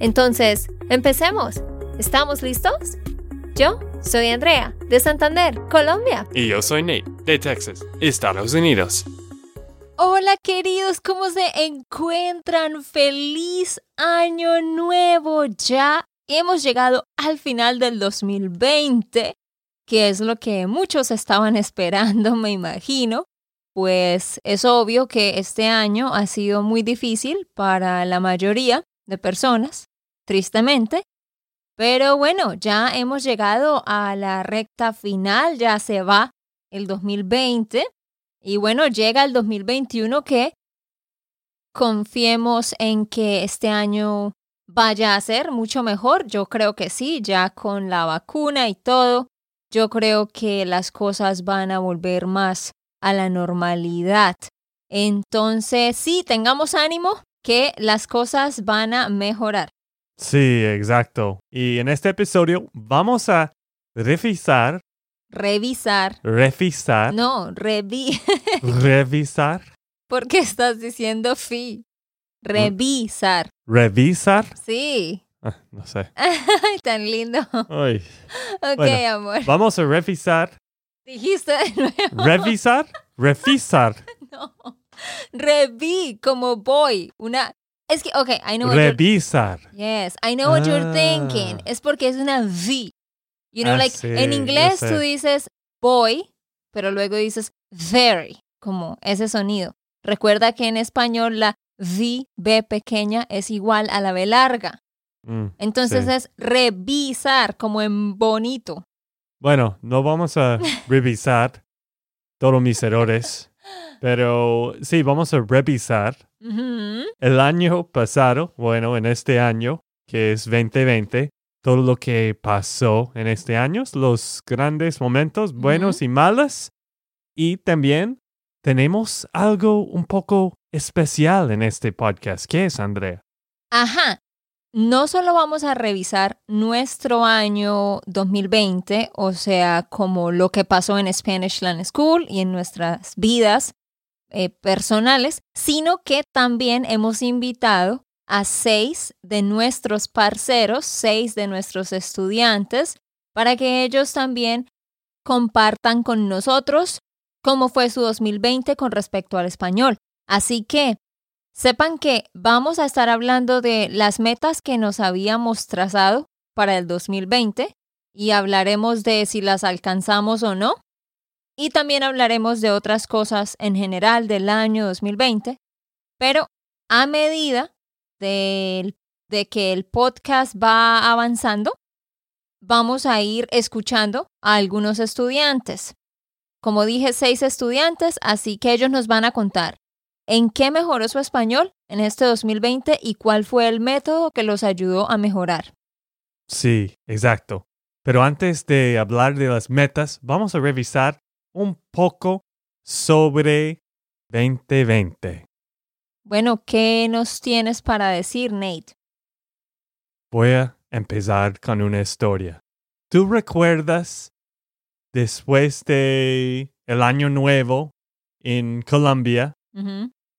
Entonces, empecemos. ¿Estamos listos? Yo soy Andrea, de Santander, Colombia. Y yo soy Nate, de Texas, Estados Unidos. Hola queridos, ¿cómo se encuentran? Feliz año nuevo. Ya hemos llegado al final del 2020 que es lo que muchos estaban esperando, me imagino, pues es obvio que este año ha sido muy difícil para la mayoría de personas, tristemente, pero bueno, ya hemos llegado a la recta final, ya se va el 2020 y bueno, llega el 2021 que confiemos en que este año vaya a ser mucho mejor. Yo creo que sí, ya con la vacuna y todo, yo creo que las cosas van a volver más a la normalidad. Entonces, sí, tengamos ánimo que las cosas van a mejorar. Sí, exacto. Y en este episodio vamos a revisar. Revisar. Revisar. No, revi. revisar. ¿Por qué estás diciendo fi? Revisar. ¿Revisar? Sí. Ah, no sé. Tan lindo. Ay. Ok, amor. Vamos a revisar. Dijiste de nuevo. ¿Revisar? Revisar. no. Revi, como boy. Una. Es que, ok, I know what Revisar. Yes, I know what you're Ah. thinking. Es porque es una V. You know, Ah, like, sí, en inglés tú dices boy, pero luego dices very, como ese sonido. Recuerda que en español la V, B pequeña, es igual a la B larga. Mm, Entonces sí. es revisar, como en bonito. Bueno, no vamos a revisar todos mis errores, pero sí, vamos a revisar el año pasado, bueno, en este año, que es 2020, todo lo que pasó en este año, los grandes momentos, buenos y malos, y también tenemos algo un poco especial en este podcast. ¿Qué es, Andrea? Ajá. No solo vamos a revisar nuestro año 2020, o sea, como lo que pasó en Spanish Land School y en nuestras vidas eh, personales, sino que también hemos invitado a seis de nuestros parceros, seis de nuestros estudiantes, para que ellos también compartan con nosotros cómo fue su 2020 con respecto al español. Así que Sepan que vamos a estar hablando de las metas que nos habíamos trazado para el 2020 y hablaremos de si las alcanzamos o no. Y también hablaremos de otras cosas en general del año 2020. Pero a medida de, que el podcast va avanzando, vamos a ir escuchando a algunos estudiantes. Como dije, seis estudiantes, así que ellos nos van a contar ¿En qué mejoró su español en este 2020 y cuál fue el método que los ayudó a mejorar? Sí, exacto. Pero antes de hablar de las metas, vamos a revisar un poco sobre 2020. Bueno, ¿qué nos tienes para decir, Nate? Voy a empezar con una historia. ¿Tú recuerdas después de el año nuevo en Colombia?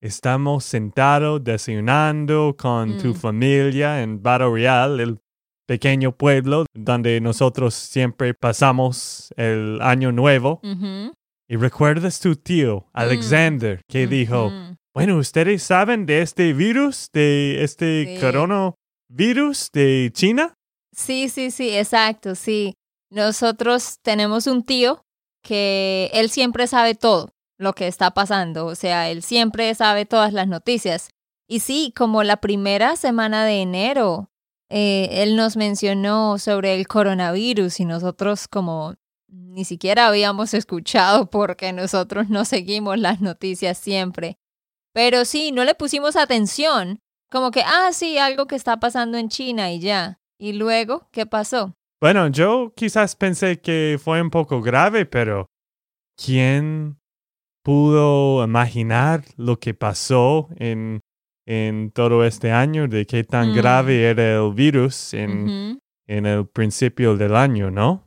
Estamos sentados desayunando con tu Mm. familia en Barrio Real, el pequeño pueblo donde nosotros siempre pasamos el año nuevo. Y recuerdas tu tío, Alexander, que dijo, bueno, ¿ustedes saben de este virus, de este Sí. coronavirus de China? Sí, sí, sí, exacto, sí. Nosotros tenemos un tío que él siempre sabe todo lo que está pasando, o sea, él siempre sabe todas las noticias. Y sí, como la primera semana de enero, eh, él nos mencionó sobre el coronavirus y nosotros como ni siquiera habíamos escuchado porque nosotros no seguimos las noticias siempre. Pero sí, no le pusimos atención Como que, ah, sí, algo que está pasando en China y ya. ¿Y luego qué pasó? Bueno, yo quizás pensé que fue un poco grave, pero ¿quién pudo imaginar lo que pasó en, en todo este año, de qué tan Mm. grave era el virus en, en el principio del año, ¿no?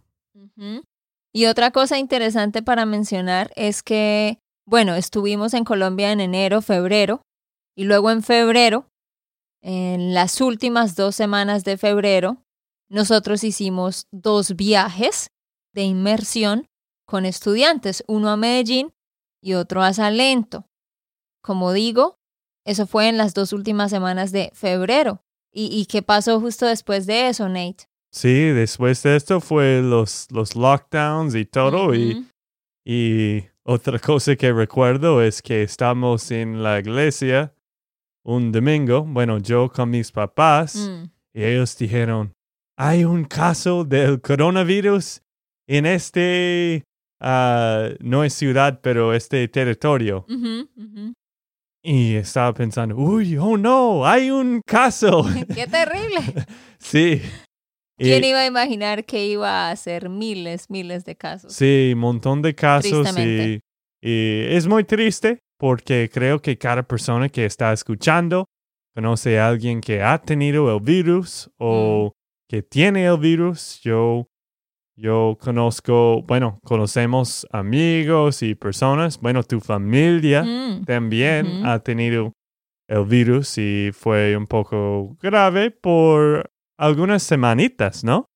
Y otra cosa interesante para mencionar es que, bueno, estuvimos en Colombia en enero, febrero, y luego en febrero, en las últimas dos semanas de febrero, nosotros hicimos dos viajes de inmersión con estudiantes, uno a Medellín y otro a Salento. Como digo, eso fue en las dos últimas semanas de febrero. ¿Y, y qué pasó justo después de eso, Nate? Sí, después de esto fue los, los lockdowns y todo. y, y otra cosa que recuerdo es que estamos en la iglesia un domingo, bueno, yo con mis papás, Mm. y ellos dijeron, hay un caso del coronavirus en este, ah, no es ciudad, pero este territorio. Ujú. Y estaba pensando, uy, oh no, hay un caso. ¡Qué terrible! sí. Y- ¿Quién iba a imaginar que iba a ser miles, miles de casos? Sí, un montón de casos y, y es muy triste porque creo que cada persona que está escuchando conoce a alguien que ha tenido el virus o que tiene el virus. Yo, yo conozco, bueno, conocemos amigos y personas. Bueno, tu familia Mm, también ha tenido el virus y fue un poco grave por algunas semanitas, ¿no?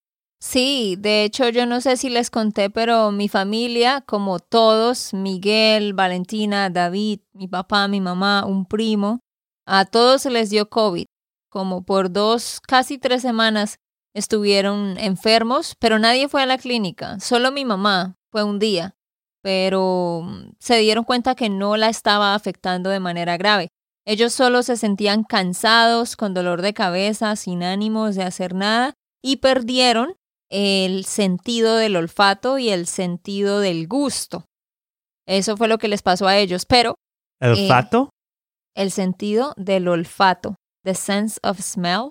Sí, de hecho yo no sé si les conté, pero mi familia, como todos, Miguel, Valentina, David, mi papá, mi mamá, un primo, a todos se les dio COVID. Como por dos, casi tres semanas estuvieron enfermos, pero nadie fue a la clínica, solo mi mamá fue un día, pero mm, se dieron cuenta que no la estaba afectando de manera grave. Ellos solo se sentían cansados, con dolor de cabeza, sin ánimos de hacer nada y perdieron el sentido del olfato y el sentido del gusto. Eso fue lo que les pasó a ellos, pero ¿El Eh, fato? el sentido del olfato, the sense of smell,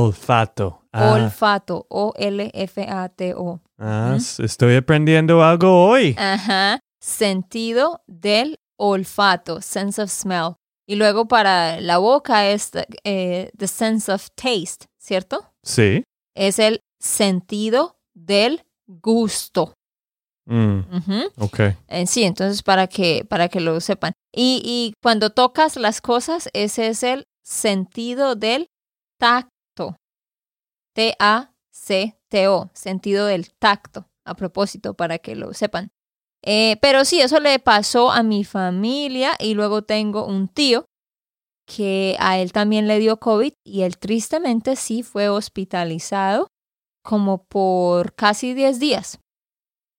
Olfato. Ah, olfato, O-L-F-A-T-O. ah, estoy aprendiendo algo hoy. Ajá, sentido del olfato, sense of smell. Y luego para la boca es eh, the sense of taste, ¿cierto? Sí. Es el sentido del gusto. Mm, Ujú. ok. Eh, sí, entonces para que, para que lo sepan. Y, y cuando tocas las cosas, ese es el sentido del tacto. T-A-C-T-O, sentido del tacto, a propósito, para que lo sepan. Eh, pero sí, eso le pasó a mi familia y luego tengo un tío que a él también le dio COVID y él tristemente sí fue hospitalizado como por casi 10 días.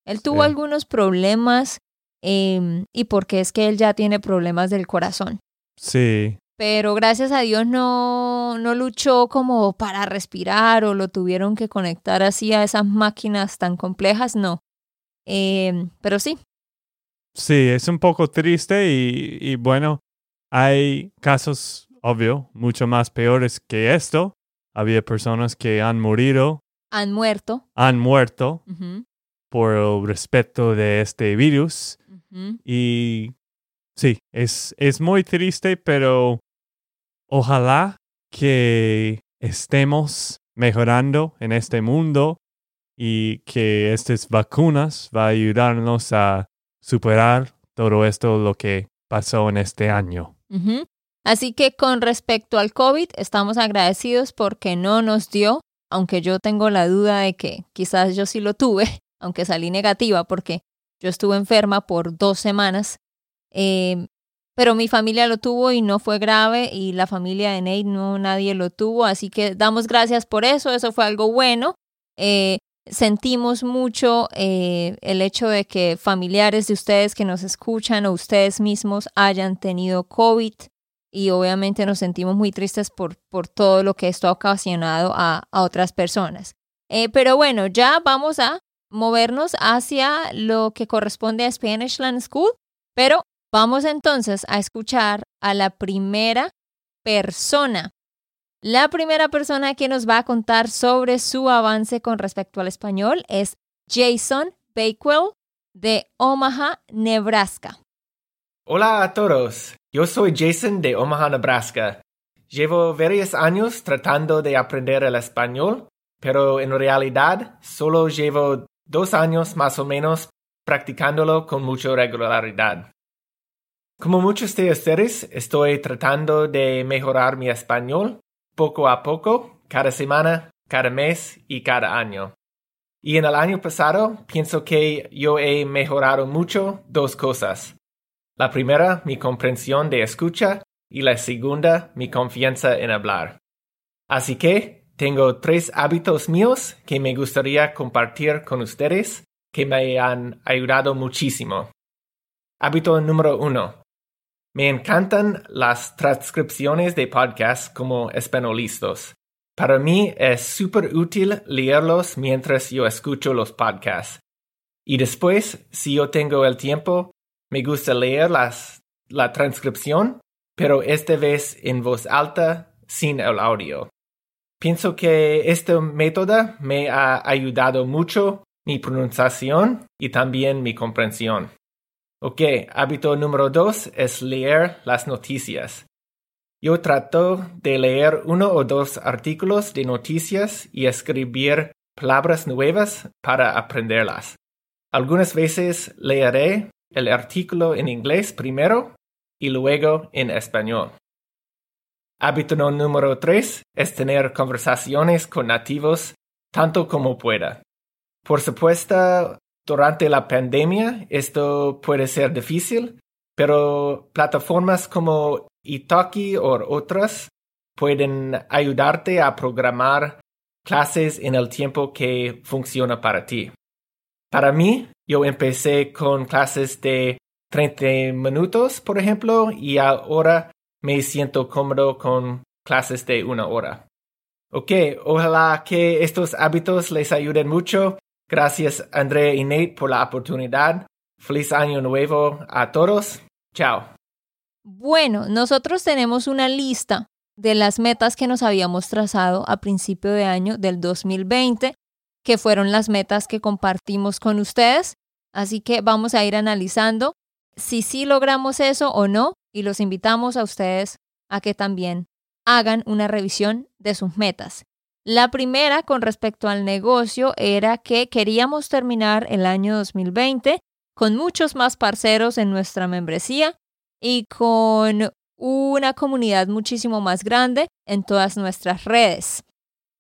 Él tuvo Sí. algunos problemas em, y porque es que él ya tiene problemas del corazón. Sí. Pero gracias a Dios no, no luchó como para respirar o lo tuvieron que conectar así a esas máquinas tan complejas, no. Em, pero sí, Sí, es un poco triste y, y bueno, hay casos, obvio, mucho más peores que esto. Había personas que han morido, han muerto. han muerto por el respeto de este virus. Y sí, es, es muy triste, pero ojalá que estemos mejorando en este mundo y que estas vacunas va a ayudarnos a superar todo esto lo que pasó en este año. Así que con respecto al COVID, estamos agradecidos porque no nos dio, aunque yo tengo la duda de que quizás yo sí lo tuve, aunque salí negativa porque yo estuve enferma por dos semanas, eh, pero mi familia lo tuvo y no fue grave y la familia de Nate no nadie lo tuvo, así que damos gracias por eso, eso fue algo bueno. Eh, sentimos mucho eh, el hecho de que familiares de ustedes que nos escuchan o ustedes mismos hayan tenido COVID y obviamente nos sentimos muy tristes por, por todo lo que esto ha ocasionado a, a otras personas. Eh, pero bueno, ya vamos a movernos hacia lo que corresponde a Spanish Land School, pero vamos entonces a escuchar a la primera persona La primera persona que nos va a contar sobre su avance con respecto al español es Jason Bakewell de Omaha, Nebraska. Hola a todos, yo soy Jason de Omaha, Nebraska. Llevo varios años tratando de aprender el español, pero en realidad solo llevo dos años más o menos practicándolo con mucha regularidad. Como muchos de ustedes, estoy tratando de mejorar mi español poco a poco, cada semana, cada mes y cada año. Y en el año pasado pienso que yo he mejorado mucho dos cosas. La primera, mi comprensión de escucha y la segunda, mi confianza en hablar. Así que tengo tres hábitos míos que me gustaría compartir con ustedes que me han ayudado muchísimo. Hábito número uno. Me encantan las transcripciones de podcasts como espanolistas. Para mí es súper útil leerlos mientras yo escucho los podcasts. Y después, si yo tengo el tiempo, me gusta leer las, la transcripción, pero esta vez en voz alta, sin el audio. Pienso que este método me ha ayudado mucho mi pronunciación y también mi comprensión. Ok, hábito número dos es leer las noticias. Yo trato de leer uno o dos artículos de noticias y escribir palabras nuevas para aprenderlas. Algunas veces leeré el artículo en inglés primero y luego en español. Hábito número tres es tener conversaciones con nativos tanto como pueda. Por supuesto, durante la pandemia esto puede ser difícil, pero plataformas como Italki o otras pueden ayudarte a programar clases en el tiempo que funciona para ti. Para mí, yo empecé con clases de 30 minutos, por ejemplo, y ahora me siento cómodo con clases de una hora. Ok, ojalá que estos hábitos les ayuden mucho Gracias Andrea y Nate por la oportunidad. Feliz año nuevo a todos. Chao. Bueno, nosotros tenemos una lista de las metas que nos habíamos trazado a principio de año del 2020, que fueron las metas que compartimos con ustedes. Así que vamos a ir analizando si sí logramos eso o no y los invitamos a ustedes a que también hagan una revisión de sus metas. La primera con respecto al negocio era que queríamos terminar el año 2020 con muchos más parceros en nuestra membresía y con una comunidad muchísimo más grande en todas nuestras redes.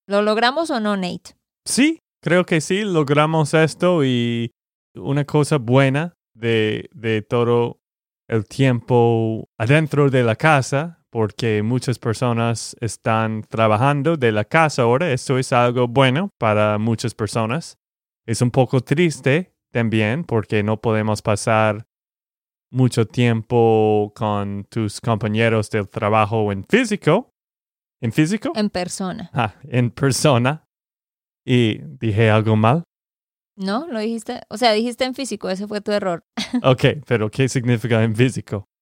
¿Lo logramos o no, Nate? Sí, creo que sí, logramos esto y una cosa buena de, de todo el tiempo adentro de la casa porque muchas personas están trabajando de la casa ahora. Esto es algo bueno para muchas personas. Es un poco triste también porque no podemos pasar mucho tiempo con tus compañeros del trabajo en físico. ¿En físico? En persona. Ah, en persona. ¿Y dije algo mal? No, lo dijiste. O sea, dijiste en físico, ese fue tu error. ok, pero ¿qué significa en físico?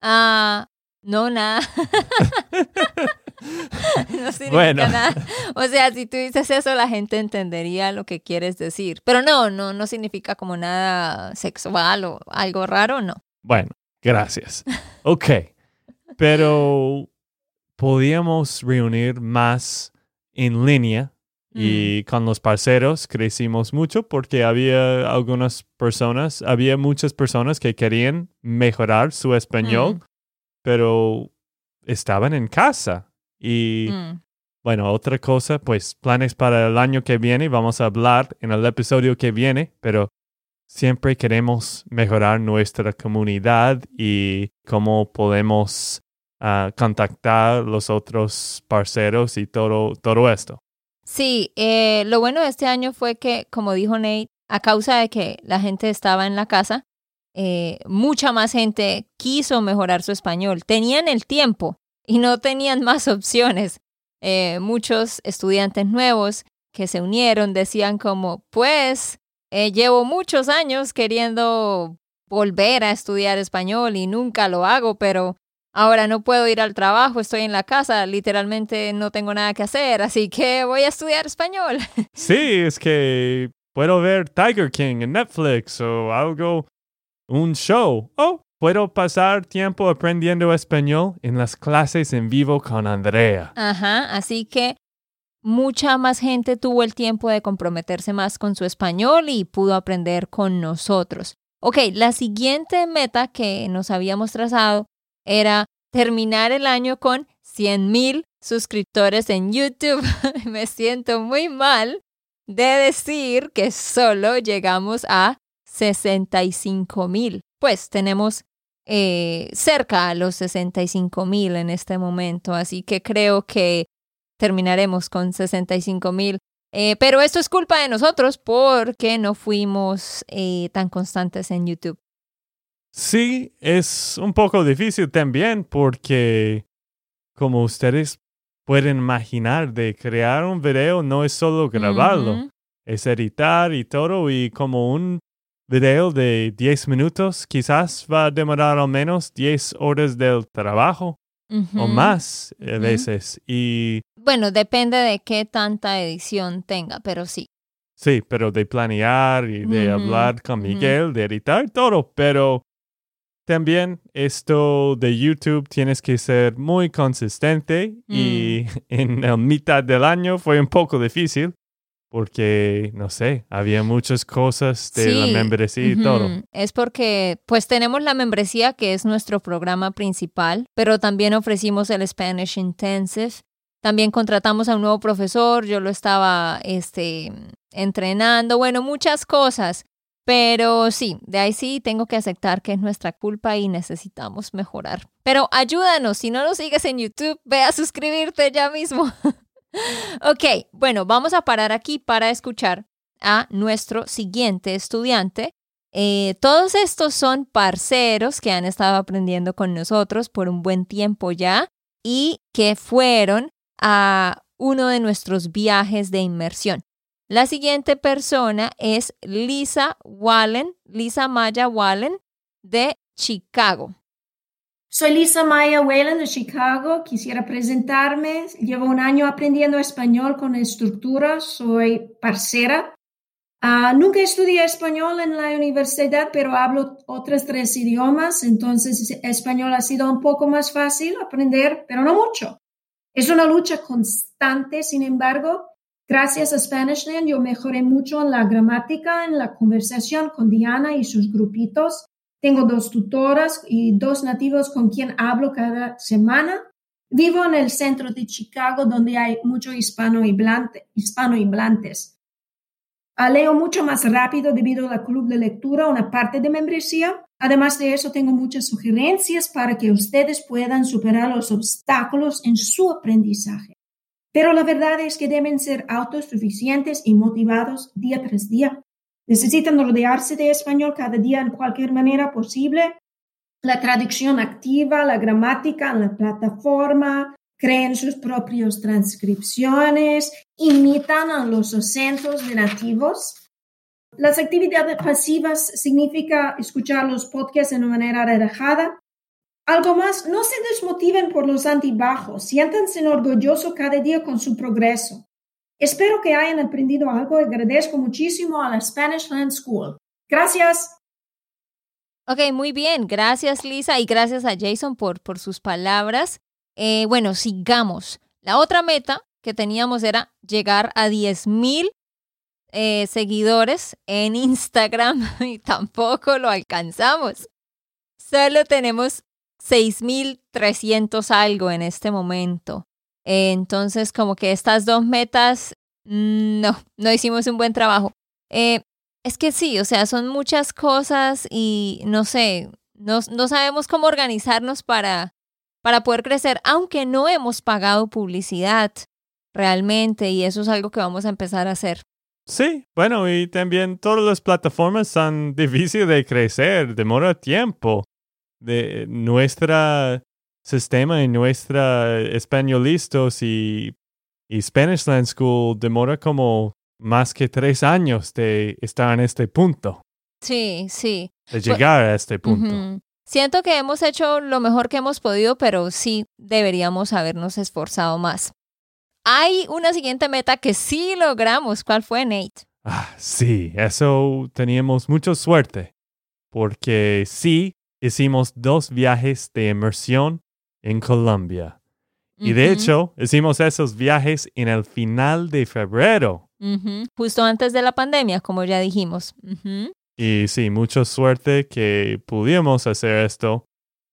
Ah, no, nada. no significa nada. O sea, si tú dices eso, la gente entendería lo que quieres decir. Pero no, no, no significa como nada sexual o algo raro, no. Bueno, gracias. Ok. Pero podíamos reunir más en línea y mm. con los parceros crecimos mucho porque había algunas personas, había muchas personas que querían mejorar su español mm pero estaban en casa. Y mm. bueno, otra cosa, pues planes para el año que viene, vamos a hablar en el episodio que viene, pero siempre queremos mejorar nuestra comunidad y cómo podemos uh, contactar los otros parceros y todo, todo esto. Sí, eh, lo bueno de este año fue que, como dijo Nate, a causa de que la gente estaba en la casa, eh, mucha más gente quiso mejorar su español. Tenían el tiempo y no tenían más opciones. Eh, muchos estudiantes nuevos que se unieron decían como, pues, eh, llevo muchos años queriendo volver a estudiar español y nunca lo hago, pero ahora no puedo ir al trabajo, estoy en la casa, literalmente no tengo nada que hacer, así que voy a estudiar español. Sí, es que puedo ver Tiger King en Netflix o algo, un show. Oh, puedo pasar tiempo aprendiendo español en las clases en vivo con Andrea. Ajá, así que mucha más gente tuvo el tiempo de comprometerse más con su español y pudo aprender con nosotros. Ok, la siguiente meta que nos habíamos trazado era terminar el año con 100 mil suscriptores en YouTube. Me siento muy mal de decir que solo llegamos a 65 mil. Pues tenemos eh, cerca a los 65 mil en este momento, así que creo que terminaremos con 65 mil. Eh, pero esto es culpa de nosotros porque no fuimos eh, tan constantes en YouTube. Sí, es un poco difícil también porque, como ustedes pueden imaginar, de crear un video no es solo grabarlo, es editar y todo y como un video de 10 minutos quizás va a demorar al menos 10 horas del trabajo o más a veces. Y bueno, depende de qué tanta edición tenga, pero sí. Sí, pero de planear y de hablar con Miguel, de editar todo, pero también esto de YouTube tienes que ser muy consistente y Mm. en la mitad del año fue un poco difícil porque, no sé, había muchas cosas de la Sí, membresía y todo. Ujú, Es porque pues tenemos la membresía que es nuestro programa principal, pero también ofrecimos el Spanish Intensive. También contratamos a un nuevo profesor, yo lo estaba este, entrenando, bueno, muchas cosas. Pero sí, de ahí sí tengo que aceptar que es nuestra culpa y necesitamos mejorar. Pero ayúdanos, si no nos sigues en YouTube, ve a suscribirte ya mismo. ok, bueno, vamos a parar aquí para escuchar a nuestro siguiente estudiante. Eh, todos estos son parceros que han estado aprendiendo con nosotros por un buen tiempo ya y que fueron a uno de nuestros viajes de inmersión. La siguiente persona es Lisa Wallen, Lisa Maya Wallen de Chicago. Soy Lisa Maya Whalen de Chicago. Quisiera presentarme. Llevo un año aprendiendo español con estructura. Soy parcera. Ah, nunca estudié español en la universidad, pero hablo otros tres idiomas. Entonces, español ha sido un poco más fácil aprender, pero no mucho. Es una lucha constante, sin embargo. Gracias a Spanishland, yo mejoré mucho en la gramática, en la conversación con Diana y sus grupitos. Tengo dos tutoras y dos nativos con quien hablo cada semana. Vivo en el centro de Chicago, donde hay mucho hispano hispanohablantes. Uh, leo mucho más rápido debido al club de lectura, una parte de membresía. Además de eso, tengo muchas sugerencias para que ustedes puedan superar los obstáculos en su aprendizaje. Pero la verdad es que deben ser autosuficientes y motivados día tras día. Necesitan rodearse de español cada día en cualquier manera posible. La traducción activa, la gramática en la plataforma, creen sus propias transcripciones, imitan a los acentos de nativos. Las actividades pasivas significa escuchar los podcasts de una manera relajada. Algo más, no se desmotiven por los antibajos, siéntanse orgullosos cada día con su progreso. Espero que hayan aprendido algo agradezco muchísimo a la Spanish Land School. Gracias. Ok, muy bien. Gracias Lisa y gracias a Jason por, por sus palabras. Eh, bueno, sigamos. La otra meta que teníamos era llegar a 10.000 eh, seguidores en Instagram y tampoco lo alcanzamos. Solo tenemos 6.300 algo en este momento. Entonces, como que estas dos metas, mm, no, no hicimos un buen trabajo. Eh, es que sí, o sea, son muchas cosas y no sé, no, no sabemos cómo organizarnos para, para poder crecer, aunque no hemos pagado publicidad realmente y eso es algo que vamos a empezar a hacer. Sí, bueno, y también todas las plataformas son difíciles de crecer, demora tiempo. De nuestro sistema y nuestra españolistas y, y Spanish Land School demora como más que tres años de estar en este punto, Sí, sí. de llegar a este punto. Siento que hemos hecho lo mejor que hemos podido, pero sí deberíamos habernos esforzado más. Hay una siguiente meta que sí logramos. ¿Cuál fue, Nate? Ah, sí, eso teníamos mucha suerte, porque sí hicimos dos viajes de inmersión en Colombia. Y de hecho, hicimos esos viajes en el final de febrero. Justo antes de la pandemia, como ya dijimos. Y sí, mucha suerte que pudimos hacer esto.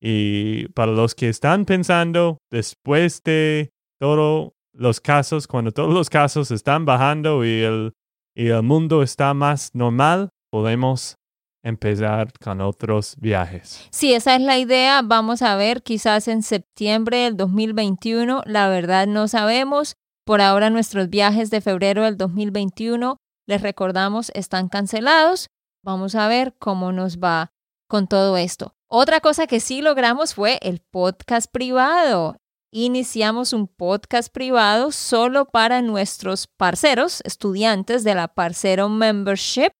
Y para los que están pensando, después de todos los casos, cuando todos los casos están bajando y el, y el mundo está más normal, podemos empezar con otros viajes. Sí, esa es la idea. Vamos a ver, quizás en septiembre del 2021, la verdad no sabemos. Por ahora nuestros viajes de febrero del 2021, les recordamos, están cancelados. Vamos a ver cómo nos va con todo esto. Otra cosa que sí logramos fue el podcast privado. Iniciamos un podcast privado solo para nuestros parceros, estudiantes de la Parcero Membership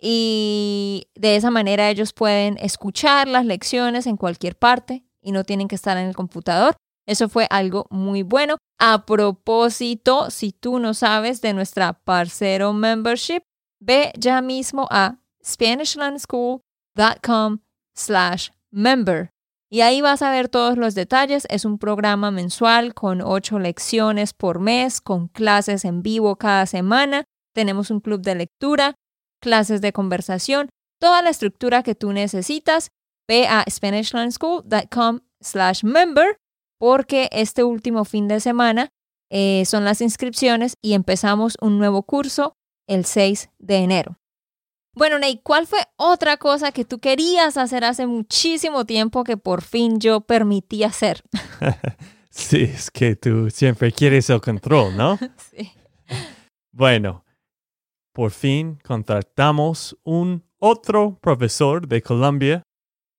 y de esa manera ellos pueden escuchar las lecciones en cualquier parte y no tienen que estar en el computador. Eso fue algo muy bueno. A propósito, si tú no sabes de nuestra Parcero Membership, ve ya mismo a SpanishLandSchool.com slash member. Y ahí vas a ver todos los detalles. Es un programa mensual con ocho lecciones por mes, con clases en vivo cada semana. Tenemos un club de lectura clases de conversación, toda la estructura que tú necesitas. Ve a SpanishLandSchool.com slash member porque este último fin de semana eh, son las inscripciones y empezamos un nuevo curso el 6 de enero. Bueno, Ney, ¿cuál fue otra cosa que tú querías hacer hace muchísimo tiempo que por fin yo permití hacer? sí, es que tú siempre quieres el control, ¿no? sí. Bueno, por fin contratamos un otro profesor de Colombia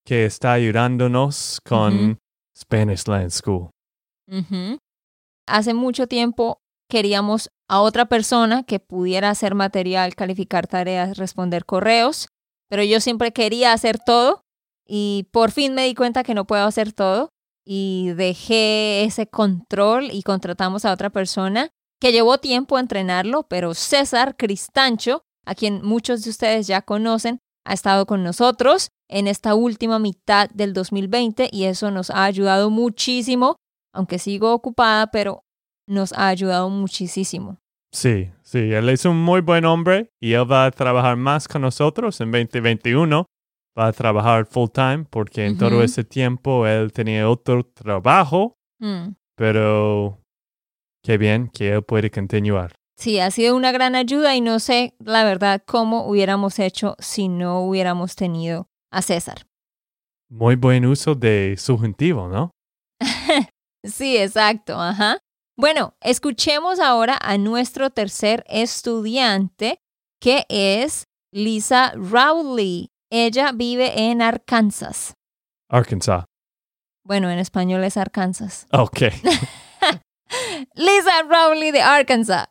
que está ayudándonos con Spanish Land School. Hace mucho tiempo queríamos a otra persona que pudiera hacer material, calificar tareas, responder correos, pero yo siempre quería hacer todo y por fin me di cuenta que no puedo hacer todo y dejé ese control y contratamos a otra persona que llevó tiempo entrenarlo, pero César Cristancho, a quien muchos de ustedes ya conocen, ha estado con nosotros en esta última mitad del 2020 y eso nos ha ayudado muchísimo, aunque sigo ocupada, pero nos ha ayudado muchísimo. Sí, sí, él es un muy buen hombre y él va a trabajar más con nosotros en 2021. Va a trabajar full time porque en todo ese tiempo él tenía otro trabajo, mm. pero Qué bien que él puede continuar. Sí, ha sido una gran ayuda y no sé, la verdad, cómo hubiéramos hecho si no hubiéramos tenido a César. Muy buen uso de subjuntivo, ¿no? sí, exacto, ajá. Bueno, escuchemos ahora a nuestro tercer estudiante, que es Lisa Rowley. Ella vive en Arkansas. Arkansas. Bueno, en español es Arkansas. Ok. Lisa Rowley de Arkansas.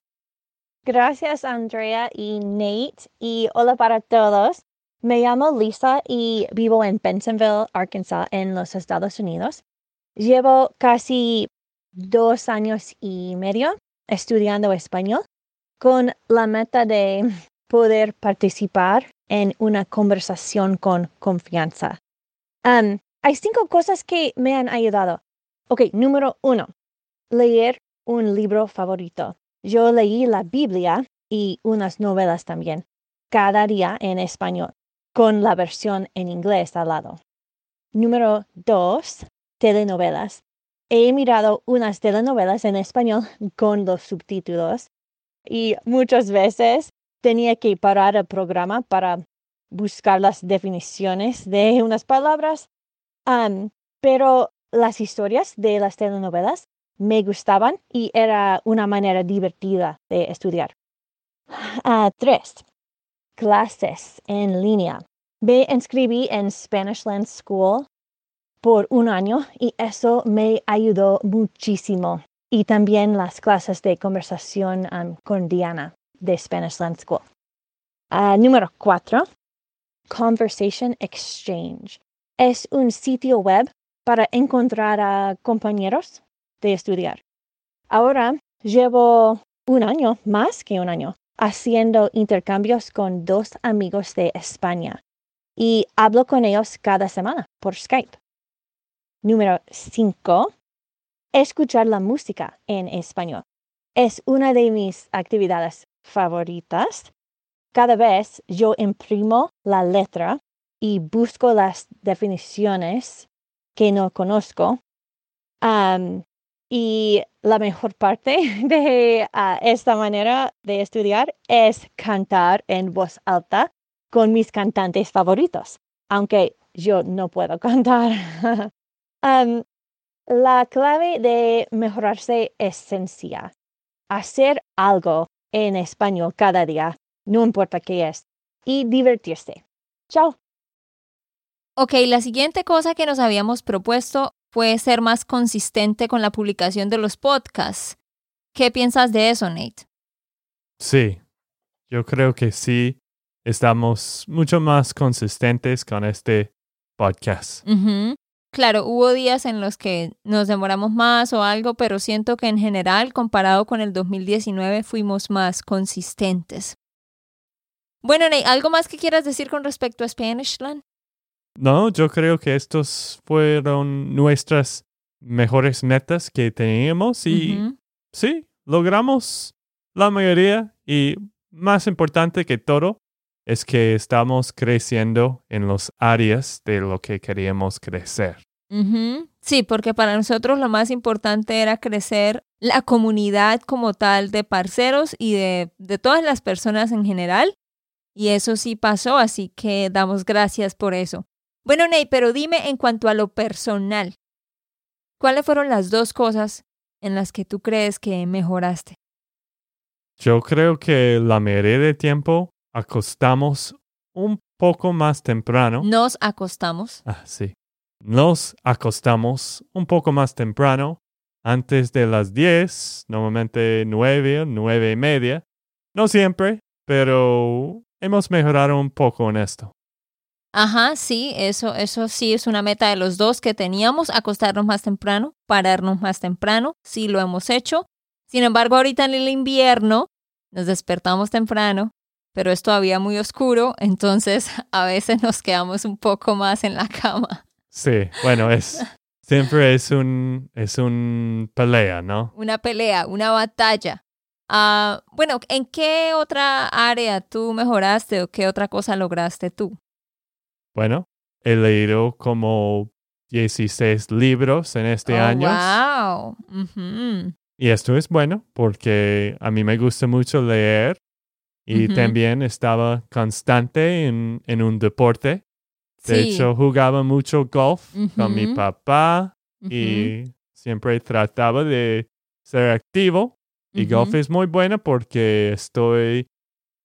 Gracias Andrea y Nate y hola para todos. Me llamo Lisa y vivo en Bentonville, Arkansas, en los Estados Unidos. Llevo casi dos años y medio estudiando español con la meta de poder participar en una conversación con confianza. hay cinco cosas que me han ayudado. Ok, número uno, leer un libro favorito. Yo leí la Biblia y unas novelas también, cada día en español, con la versión en inglés al lado. Número dos, telenovelas. He mirado unas telenovelas en español con los subtítulos y muchas veces tenía que parar el programa para buscar las definiciones de unas palabras. pero las historias de las telenovelas me gustaban y era una manera divertida de estudiar. Uh, tres, clases en línea. Me inscribí en Spanishland School por un año y eso me ayudó muchísimo. Y también las clases de conversación con Diana de Spanishland School. Uh, número cuatro, Conversation Exchange. es un sitio web para encontrar a compañeros de estudiar. Ahora llevo un año, más que un año, haciendo intercambios con dos amigos de España y hablo con ellos cada semana por Skype. Número 5. Escuchar la música en español. Es una de mis actividades favoritas. Cada vez yo imprimo la letra y busco las definiciones que no conozco. Y la mejor parte de ah, esta manera de estudiar es cantar en voz alta con mis cantantes favoritos, aunque yo no puedo cantar. la clave de mejorarse es sencilla. Hacer algo en español cada día, no importa qué es, y divertirse. Chao. Ok, la siguiente cosa que nos habíamos propuesto fue ser más consistente con la publicación de los podcasts. ¿Qué piensas de eso, Nate? Sí, yo creo que sí estamos mucho más consistentes con este podcast. Claro, hubo días en los que nos demoramos más o algo, pero siento que en general, comparado con el 2019, fuimos más consistentes. Bueno, Nate, ¿algo más que quieras decir con respecto a Spanishland? No, yo creo que estos fueron nuestras mejores metas que teníamos y sí, logramos la mayoría y más importante que todo es que estamos creciendo en las áreas de lo que queríamos crecer. Sí, porque para nosotros lo más importante era crecer la comunidad como tal de parceros y de, de todas las personas en general. Y eso sí pasó, así que damos gracias por eso. Bueno, Ney, pero dime en cuanto a lo personal, ¿cuáles fueron las dos cosas en las que tú crees que mejoraste? Yo creo que la mayoría de tiempo acostamos un poco más temprano. Nos acostamos. Ah, sí. Nos acostamos un poco más temprano, antes de las 10, normalmente 9, 9 y media. No siempre, pero hemos mejorado un poco en esto. Ajá, sí, eso, eso sí es una meta de los dos que teníamos, acostarnos más temprano, pararnos más temprano, sí lo hemos hecho. Sin embargo, ahorita en el invierno nos despertamos temprano, pero es todavía muy oscuro, entonces a veces nos quedamos un poco más en la cama. Sí, bueno, es siempre es un es un pelea, ¿no? Una pelea, una batalla. Ah, bueno, ¿en qué otra área tú mejoraste o qué otra cosa lograste tú? Bueno, he leído como 16 libros en este oh, año. ¡Wow! Y esto es bueno porque a mí me gusta mucho leer y también estaba constante en, en un deporte. De hecho, jugaba mucho golf con mi papá y siempre trataba de ser activo. Y golf es muy bueno porque estoy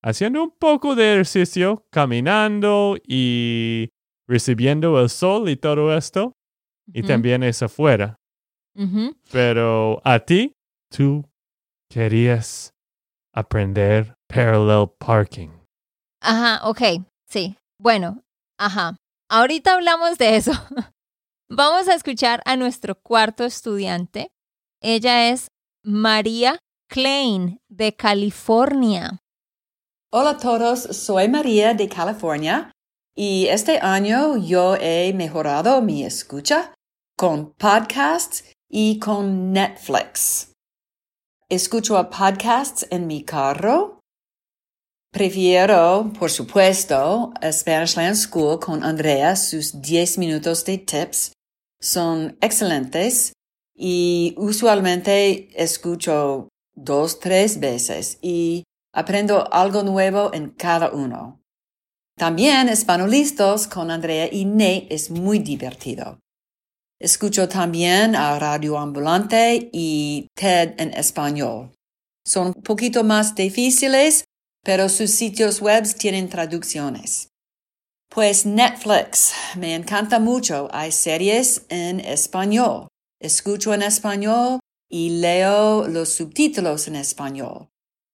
haciendo un poco de ejercicio, caminando y recibiendo el sol y todo esto. Y también es afuera. Pero a ti, tú querías aprender parallel parking. Ajá, ok, sí. Bueno, ajá. Ahorita hablamos de eso. Vamos a escuchar a nuestro cuarto estudiante. Ella es María Klein de California. Hola a todos, soy María de California y este año yo he mejorado mi escucha con podcasts y con Netflix. Escucho a podcasts en mi carro. Prefiero, por supuesto, a Spanish Land School con Andrea. Sus 10 minutos de tips son excelentes y usualmente escucho dos, tres veces y Aprendo algo nuevo en cada uno. También Espanolistos con Andrea y Nate es muy divertido. Escucho también a Radio Ambulante y TED en español. Son un poquito más difíciles, pero sus sitios web tienen traducciones. Pues Netflix, me encanta mucho. Hay series en español. Escucho en español y leo los subtítulos en español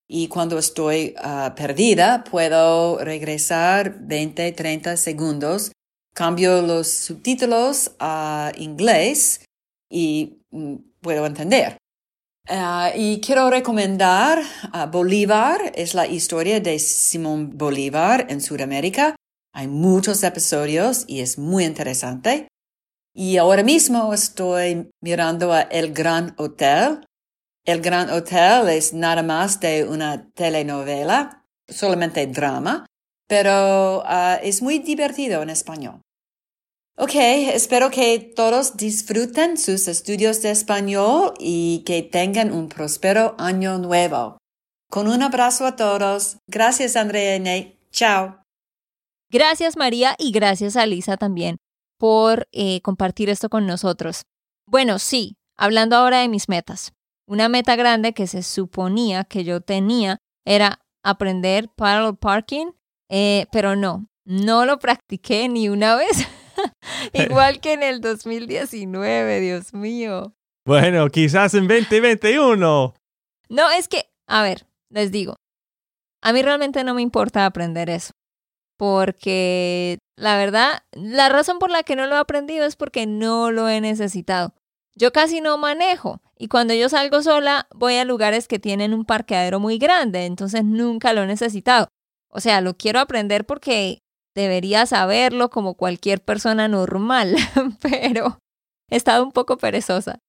y cuando estoy ah, perdida puedo regresar 20, 30 segundos cambio los subtítulos a inglés y mm, puedo entender. Ah, y quiero recomendar a Bolívar, es la historia de Simón Bolívar en Sudamérica. Hay muchos episodios y es muy interesante. Y ahora mismo estoy mirando a El Gran Hotel. El Gran Hotel es nada más de una telenovela, solamente drama, pero ah, es muy divertido en español. Ok, espero que todos disfruten sus estudios de español y que tengan un próspero año nuevo. Con un abrazo a todos. Gracias, Andrea Nate. Chao. Gracias, María, y gracias a Lisa también por eh, compartir esto con nosotros. Bueno, sí, hablando ahora de mis metas. Una meta grande que se suponía que yo tenía era aprender parallel parking, eh, pero no, no lo practiqué ni una vez. Igual que en el 2019, Dios mío. Bueno, quizás en 2021. No, es que, a ver, les digo, a mí realmente no me importa aprender eso, porque la verdad, la razón por la que no lo he aprendido es porque no lo he necesitado. Yo casi no manejo y cuando yo salgo sola voy a lugares que tienen un parqueadero muy grande, entonces nunca lo he necesitado. O sea, lo quiero aprender porque debería saberlo como cualquier persona normal, pero he estado un poco perezosa.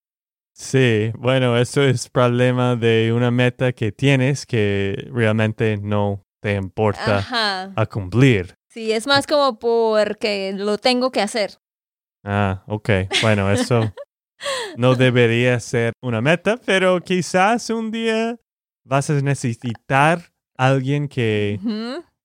Sí, bueno, eso es problema de una meta que tienes que realmente no te importa a cumplir. Sí, es más como porque lo tengo que hacer. Ah, ok. Bueno, eso no debería ser una meta, pero quizás un día vas a necesitar alguien que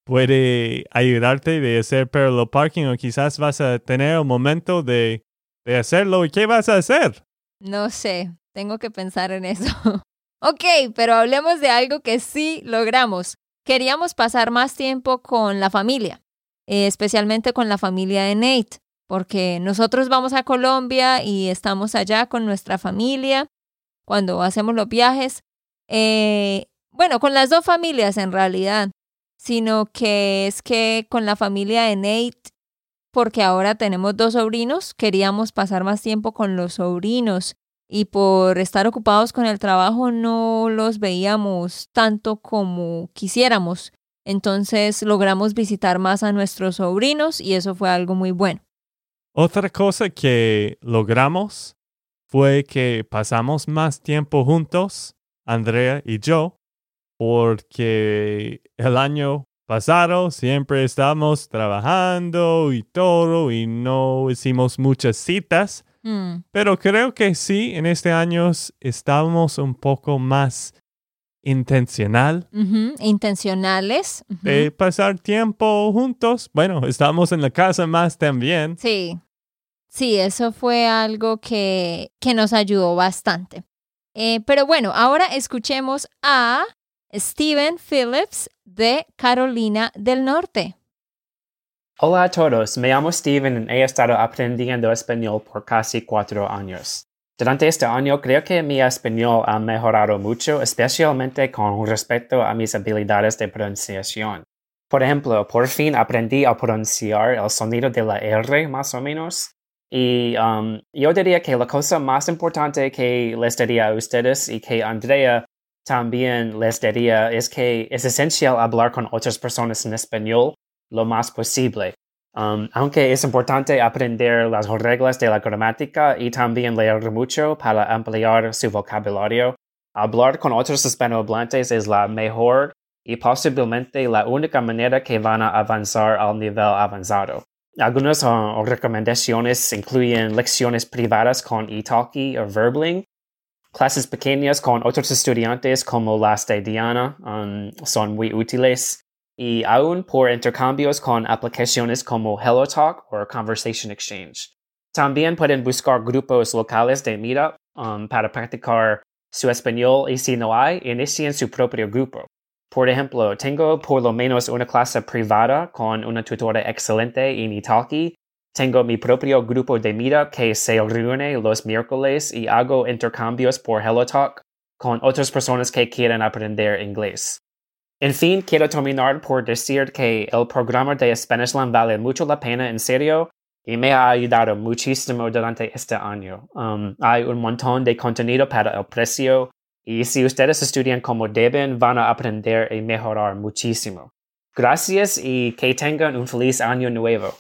puede ayudarte de hacer parallel parking o quizás vas a tener un momento de, de hacerlo. ¿Y qué vas a hacer? No sé, tengo que pensar en eso. ok, pero hablemos de algo que sí logramos. Queríamos pasar más tiempo con la familia, eh, especialmente con la familia de Nate, porque nosotros vamos a Colombia y estamos allá con nuestra familia cuando hacemos los viajes. Eh, bueno, con las dos familias en realidad sino que es que con la familia de Nate, porque ahora tenemos dos sobrinos, queríamos pasar más tiempo con los sobrinos y por estar ocupados con el trabajo no los veíamos tanto como quisiéramos. Entonces logramos visitar más a nuestros sobrinos y eso fue algo muy bueno. Otra cosa que logramos fue que pasamos más tiempo juntos, Andrea y yo, porque el año pasado siempre estábamos trabajando y todo y no hicimos muchas citas. Mm. Pero creo que sí, en este año estamos un poco más intencional. Intencionales. De pasar tiempo juntos. Bueno, estamos en la casa más también. Sí. Sí, eso fue algo que, que nos ayudó bastante. Eh, pero bueno, ahora escuchemos a Steven Phillips de Carolina del Norte. Hola a todos, me llamo Steven y he estado aprendiendo español por casi cuatro años. Durante este año creo que mi español ha mejorado mucho, especialmente con respecto a mis habilidades de pronunciación. Por ejemplo, por fin aprendí a pronunciar el sonido de la R más o menos. Y um, yo diría que la cosa más importante que les diría a ustedes y que Andrea también les diría es que es esencial hablar con otras personas en español lo más posible. Um, aunque es importante aprender las reglas de la gramática y también leer mucho para ampliar su vocabulario, hablar con otros hispanohablantes es la mejor y posiblemente la única manera que van a avanzar al nivel avanzado. Algunas uh, recomendaciones incluyen lecciones privadas con Italki o Verbling, Clases pequeñas con otros estudiantes como las de Diana um, son muy útiles y aún por intercambios con aplicaciones como HelloTalk o Conversation Exchange. También pueden buscar grupos locales de Meetup um, para practicar su español y si no hay, inicien su propio grupo. Por ejemplo, tengo por lo menos una clase privada con una tutora excelente en Italki tengo mi propio grupo de Meetup que se reúne los miércoles y hago intercambios por HelloTalk con otras personas que quieren aprender inglés. En fin, quiero terminar por decir que el programa de Spanishland vale mucho la pena en serio y me ha ayudado muchísimo durante este año. Um, hay un montón de contenido para el precio y si ustedes estudian como deben, van a aprender y mejorar muchísimo. Gracias y que tengan un feliz año nuevo.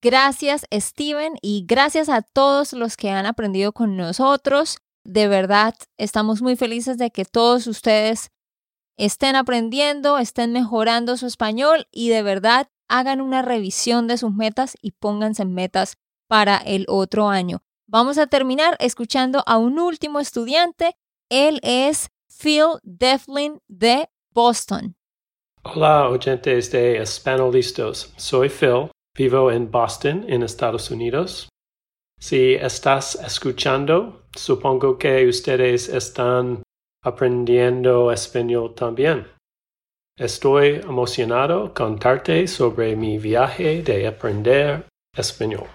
Gracias, Steven, y gracias a todos los que han aprendido con nosotros. De verdad, estamos muy felices de que todos ustedes estén aprendiendo, estén mejorando su español y de verdad hagan una revisión de sus metas y pónganse metas para el otro año. Vamos a terminar escuchando a un último estudiante. Él es Phil Devlin de Boston. Hola, oyentes de Espanolistos. Soy Phil. Vivo en Boston, en Estados Unidos. Si estás escuchando, supongo que ustedes están aprendiendo español también. Estoy emocionado contarte sobre mi viaje de aprender español.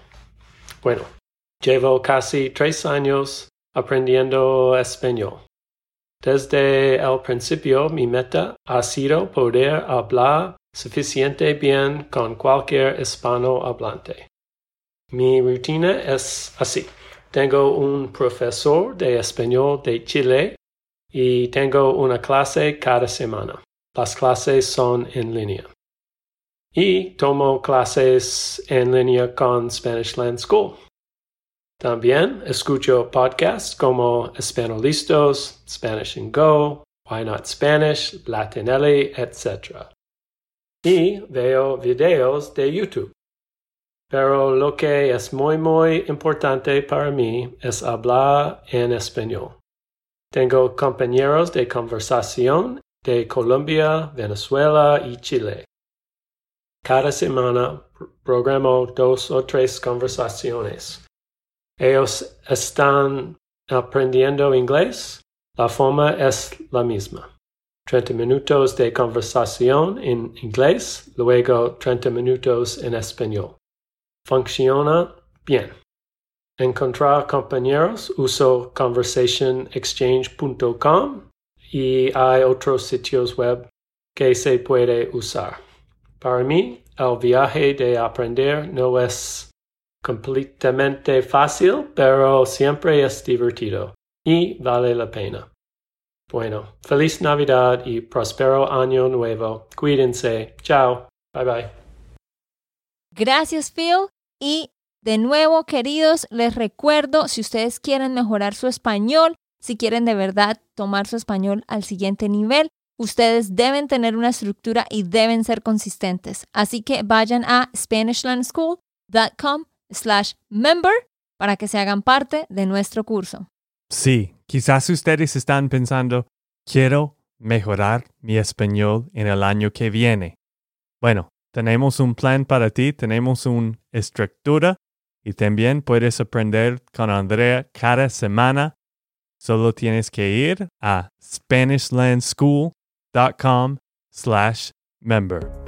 Bueno, llevo casi tres años aprendiendo español. Desde el principio mi meta ha sido poder hablar suficiente bien con cualquier hispanohablante. Mi rutina es así. Tengo un profesor de español de Chile y tengo una clase cada semana. Las clases son en línea. Y tomo clases en línea con Spanish Land School. También escucho podcasts como Espanolistos, Spanish and Go, Why Not Spanish, Latinelli, etc. Y veo videos de YouTube. Pero lo que es muy muy importante para mí es hablar en español. Tengo compañeros de conversación de Colombia, Venezuela y Chile. Cada semana programo dos o tres conversaciones. Ellos están aprendiendo inglés. La forma es la misma. 30 minutos de conversación en inglés, luego 30 minutos en español. Funciona bien. Encontrar compañeros uso conversationexchange.com y hay otros sitios web que se puede usar. Para mí, el viaje de aprender no es completamente fácil, pero siempre es divertido y vale la pena. Bueno, feliz Navidad y próspero año nuevo. Cuídense. Chao. Bye bye. Gracias, Phil. Y de nuevo, queridos, les recuerdo, si ustedes quieren mejorar su español, si quieren de verdad tomar su español al siguiente nivel, ustedes deben tener una estructura y deben ser consistentes. Así que vayan a SpanishLandSchool.com slash member para que se hagan parte de nuestro curso. Sí, quizás ustedes están pensando, quiero mejorar mi español en el año que viene. Bueno, tenemos un plan para ti, tenemos una estructura y también puedes aprender con Andrea cada semana. Solo tienes que ir a SpanishLandSchool.com slash member.